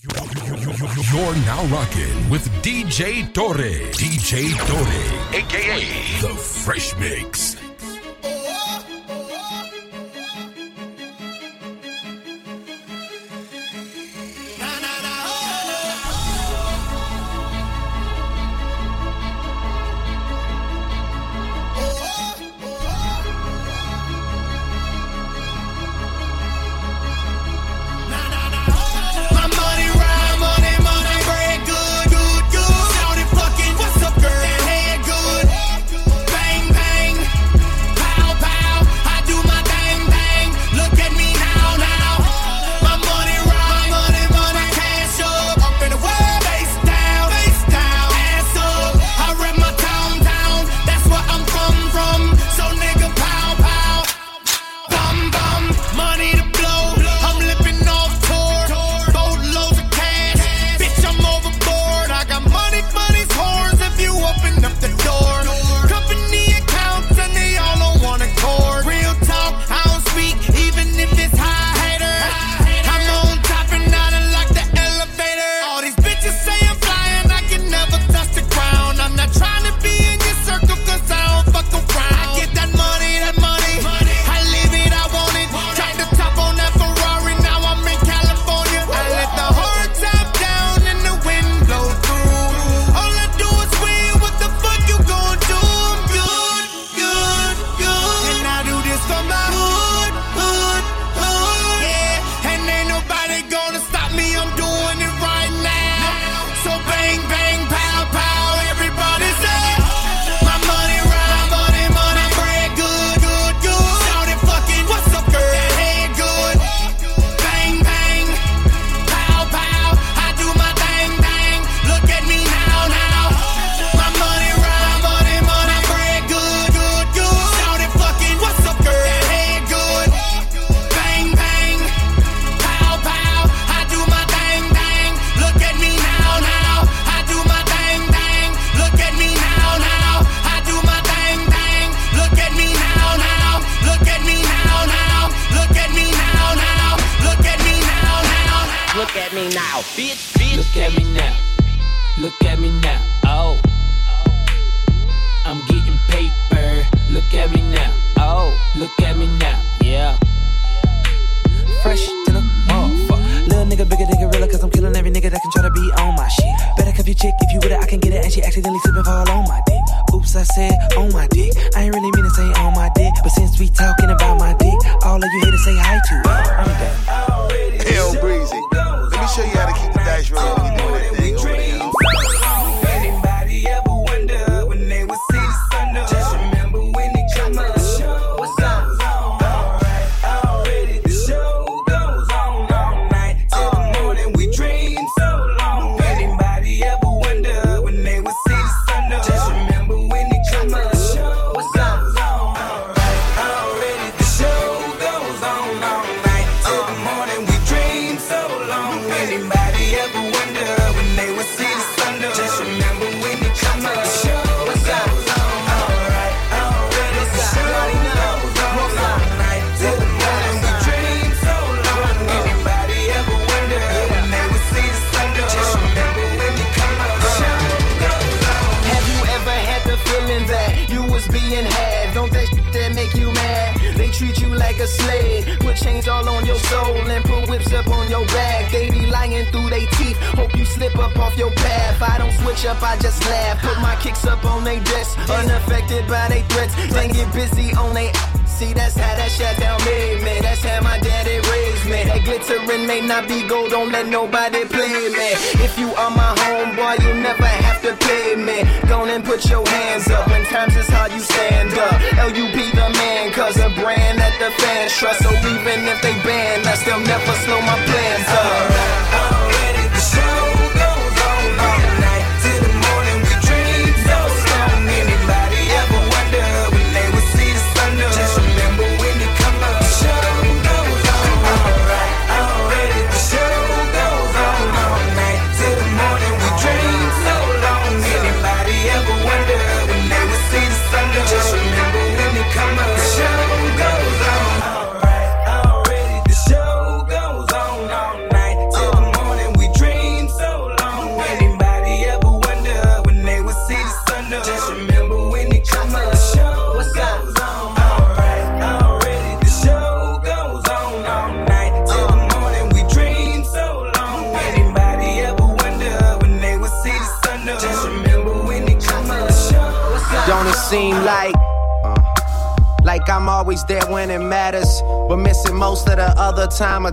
You're now rocking with DJ Torre. DJ Torre, aka The Fresh Mix. soul and put whips up on your back. They be lying through they teeth. Hope you slip up off your path. I don't switch up, I just laugh. Put my kicks up on they desk, unaffected by they threats. Then get busy on they. See, that's how that shut down made me. That's how my daddy raised me. That glittering may not be gold, don't let nobody play me. If you are my homeboy, you never have off the pavement. Go and put your hands up. When times is hard, you stand up. LUP the man, cause a brand that the fans trust. So even if they ban us, they'll never slow my plans up.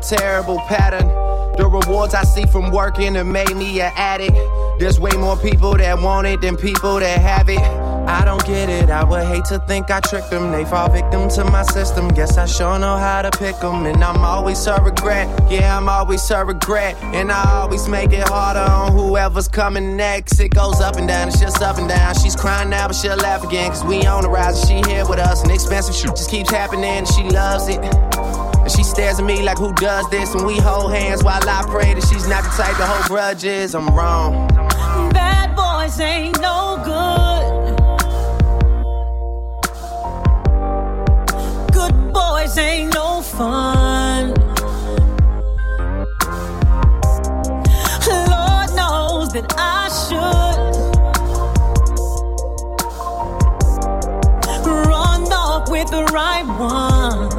terrible pattern. The rewards I see from working have made me an addict. There's way more people that want it than people that have it. I don't get it, I would hate to think I tricked them. They fall victim to my system. Guess I sure know how to pick them. And I'm always her regret. Yeah, I'm always her regret. And I always make it harder on whoever's coming next. It goes up and down, it's just up and down. She's crying now, but she'll laugh again. Cause we on the rise and she here with us. And expensive shit just keeps happening and she loves it. And she stares at me like, who does this? And we hold hands while I pray that she's not the type to hold grudges. I'm wrong. Bad boys ain't no good. Good boys ain't no fun. Lord knows that I should run off with the right one.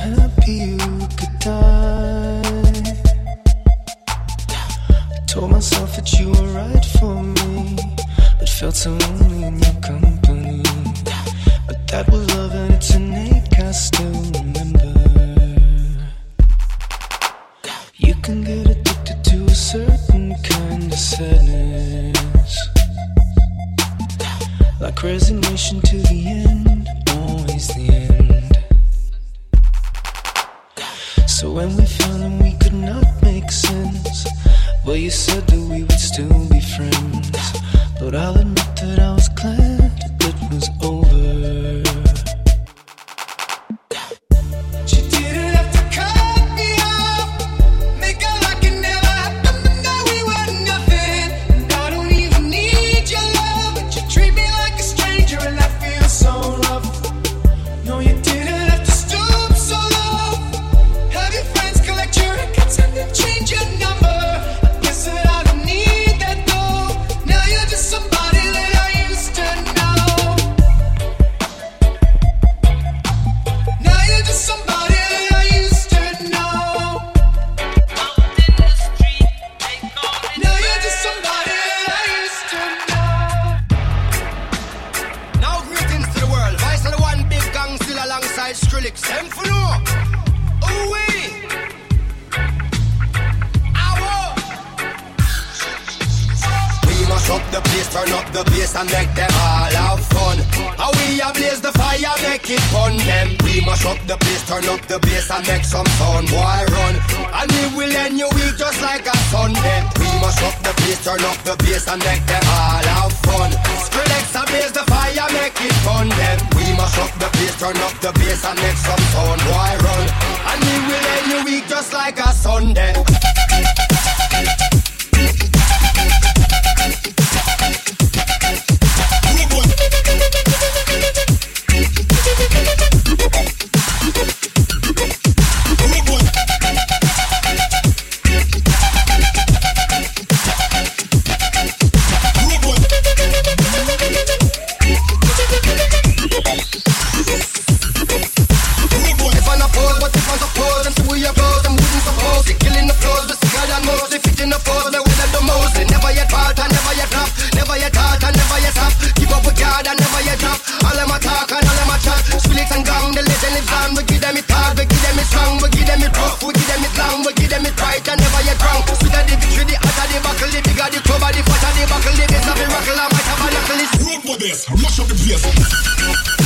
happy you could die. I told myself that you were right for me, but felt so. up the bass, turn up the bass and make some sound. Why run? This, mash up the place.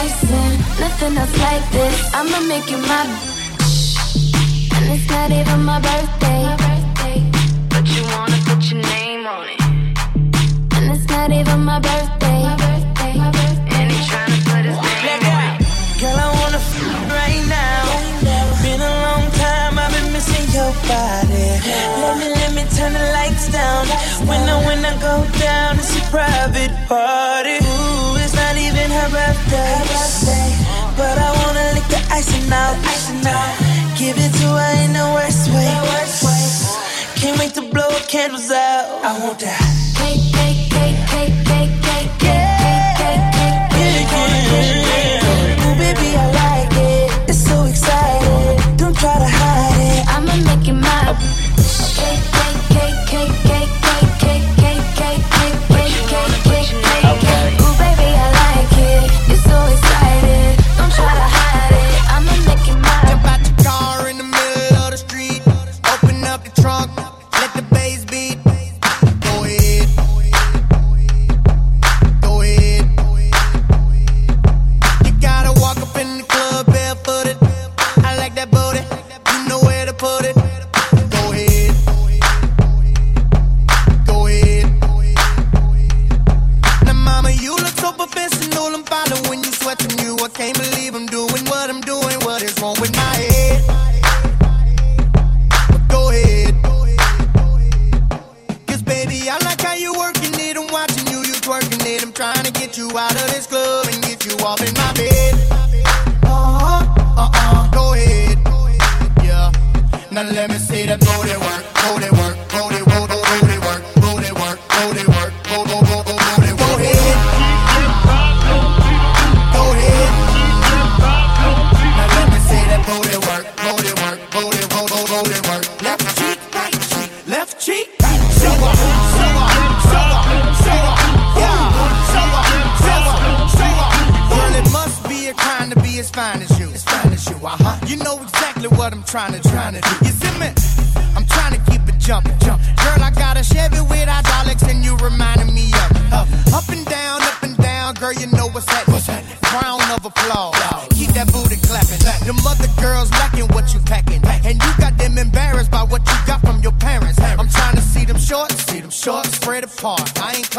enticing. Nothing else like this. I'ma make you my. And it's not even my birthday. icing out. Icing out. Give it to her in the worst way. Can't wait to blow candles out. I want that.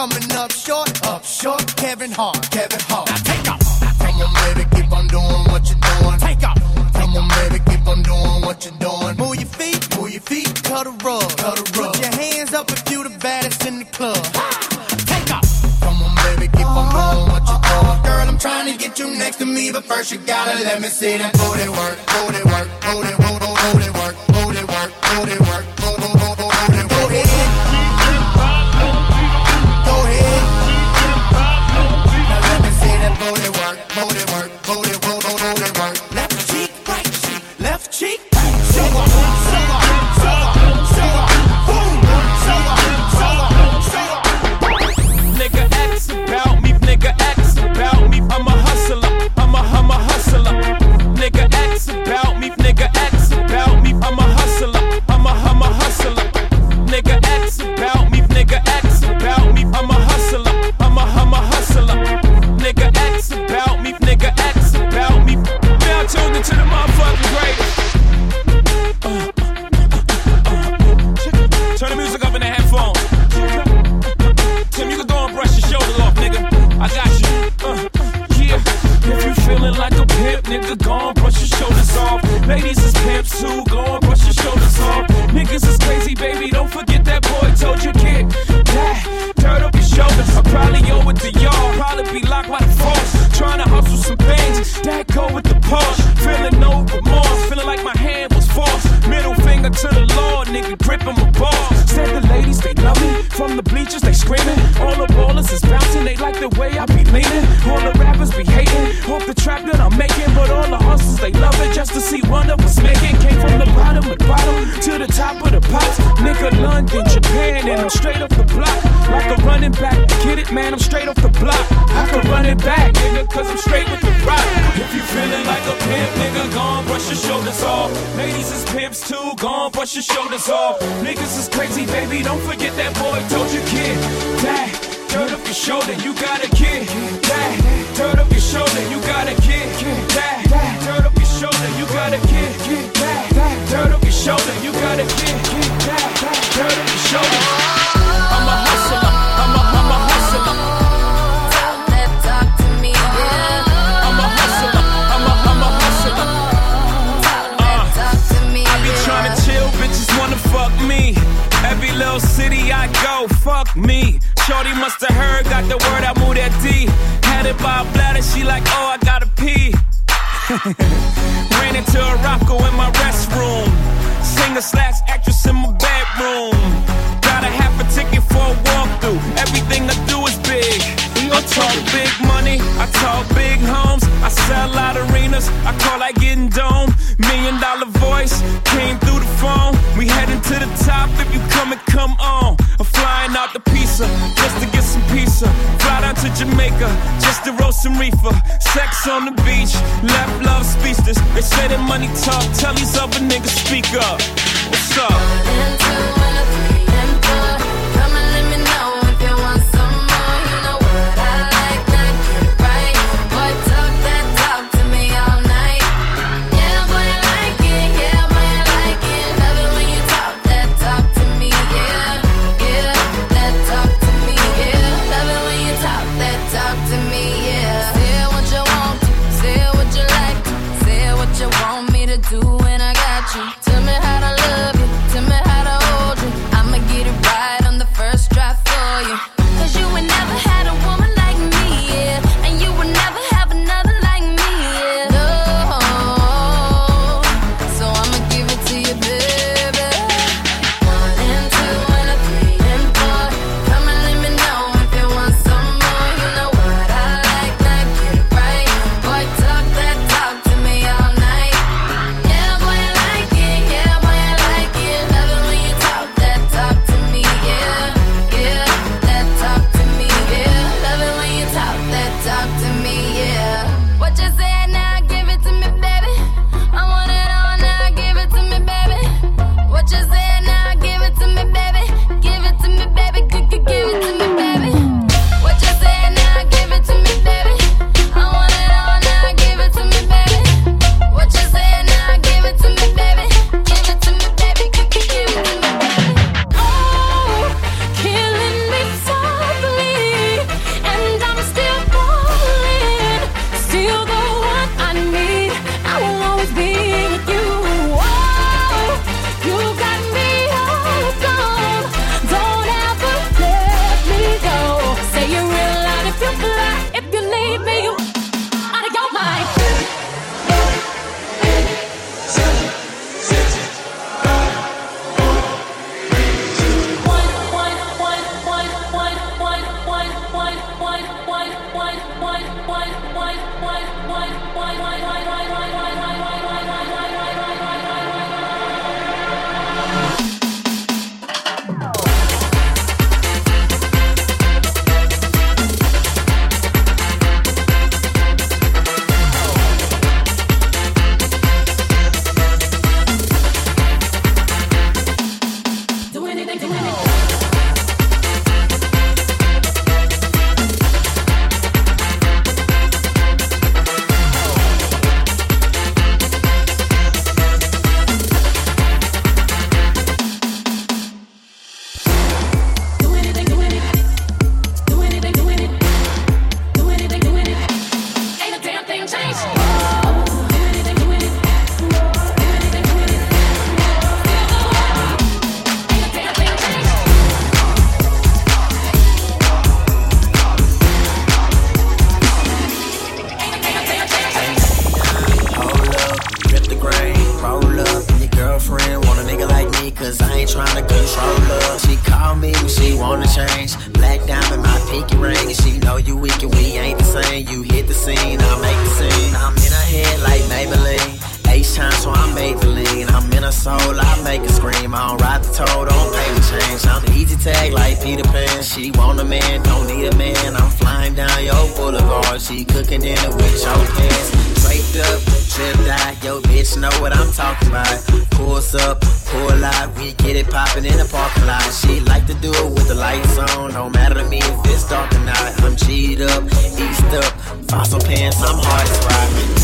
coming up short, up short. Kevin Hart, Kevin Hart. Now take off. Come on, baby, keep on doing what you're doing. Take off. Come on, baby, keep on doing what you're doing. Move your feet, move your feet, cut a rug, cut a rug. Put your hands up if you the baddest in the club. Take off. Come on, baby, keep on uh-huh. doing what you're doing. Uh-huh. Girl, I'm trying to get you next to me, but first you gotta let me see that booty work, booty work, booty work. Ladies is pimps too, gone, brush your shoulders off. Niggas is crazy, baby, don't forget that boy told you, kid. That, turn up your shoulder, you got a kid. That, turn up your shoulder, you got a kid. That, turn up your shoulder, you got a kid. That, turn up your shoulder, you got a kid. That, turn up your shoulder. fuck me. Shorty must have heard, got the word, I moved that D. Had it by a bladder, she like, oh, I gotta pee. Ran into a rocko in my restroom. Singer slash actress in my bedroom. Got a half a ticket for a walkthrough. Everything I do is big. I talk big money, I talk big homes, I sell out arenas, I call like getting dome. Million dollar voice came through the phone. We heading to the top if you come and come on. Jamaica just to roast some reefer. Sex on the beach, left love speechless. They say that money talk, tell these other niggas speak up. What's up? Easy tag like Peter Pan. She want a man, don't need a man. I'm flying down your boulevard. She cooking dinner with your pants. Draped up, tripped out. Yo, bitch, know what I'm talking about. Pulls up, pull out. We get it popping in the parking lot. She like to do it with the lights on. Don't matter to me if it's dark or not. I'm cheated up, eased up. Fossil pants, I'm hard as rock.